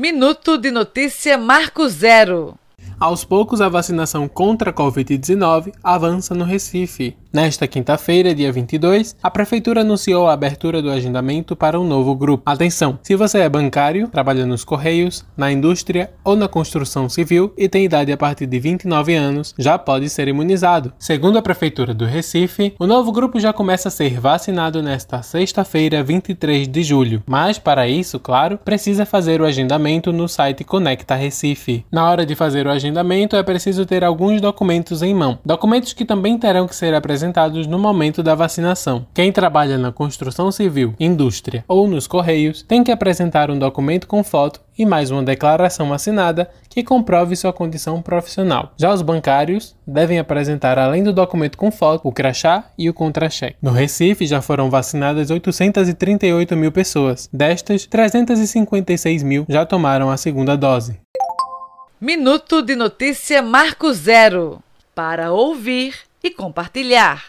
Minuto de notícia Marco Zero. Aos poucos, a vacinação contra a Covid-19 avança no Recife. Nesta quinta-feira, dia 22, a Prefeitura anunciou a abertura do agendamento para um novo grupo. Atenção! Se você é bancário, trabalha nos Correios, na indústria ou na construção civil e tem idade a partir de 29 anos, já pode ser imunizado. Segundo a Prefeitura do Recife, o novo grupo já começa a ser vacinado nesta sexta-feira, 23 de julho. Mas, para isso, claro, precisa fazer o agendamento no site Conecta Recife. Na hora de fazer o agendamento, é preciso ter alguns documentos em mão. Documentos que também terão que ser apresentados no momento da vacinação. Quem trabalha na construção civil, indústria ou nos correios tem que apresentar um documento com foto e mais uma declaração assinada que comprove sua condição profissional. Já os bancários devem apresentar, além do documento com foto, o crachá e o contra-cheque. No Recife já foram vacinadas 838 mil pessoas. Destas, 356 mil já tomaram a segunda dose. Minuto de notícia Marco Zero. Para ouvir e compartilhar.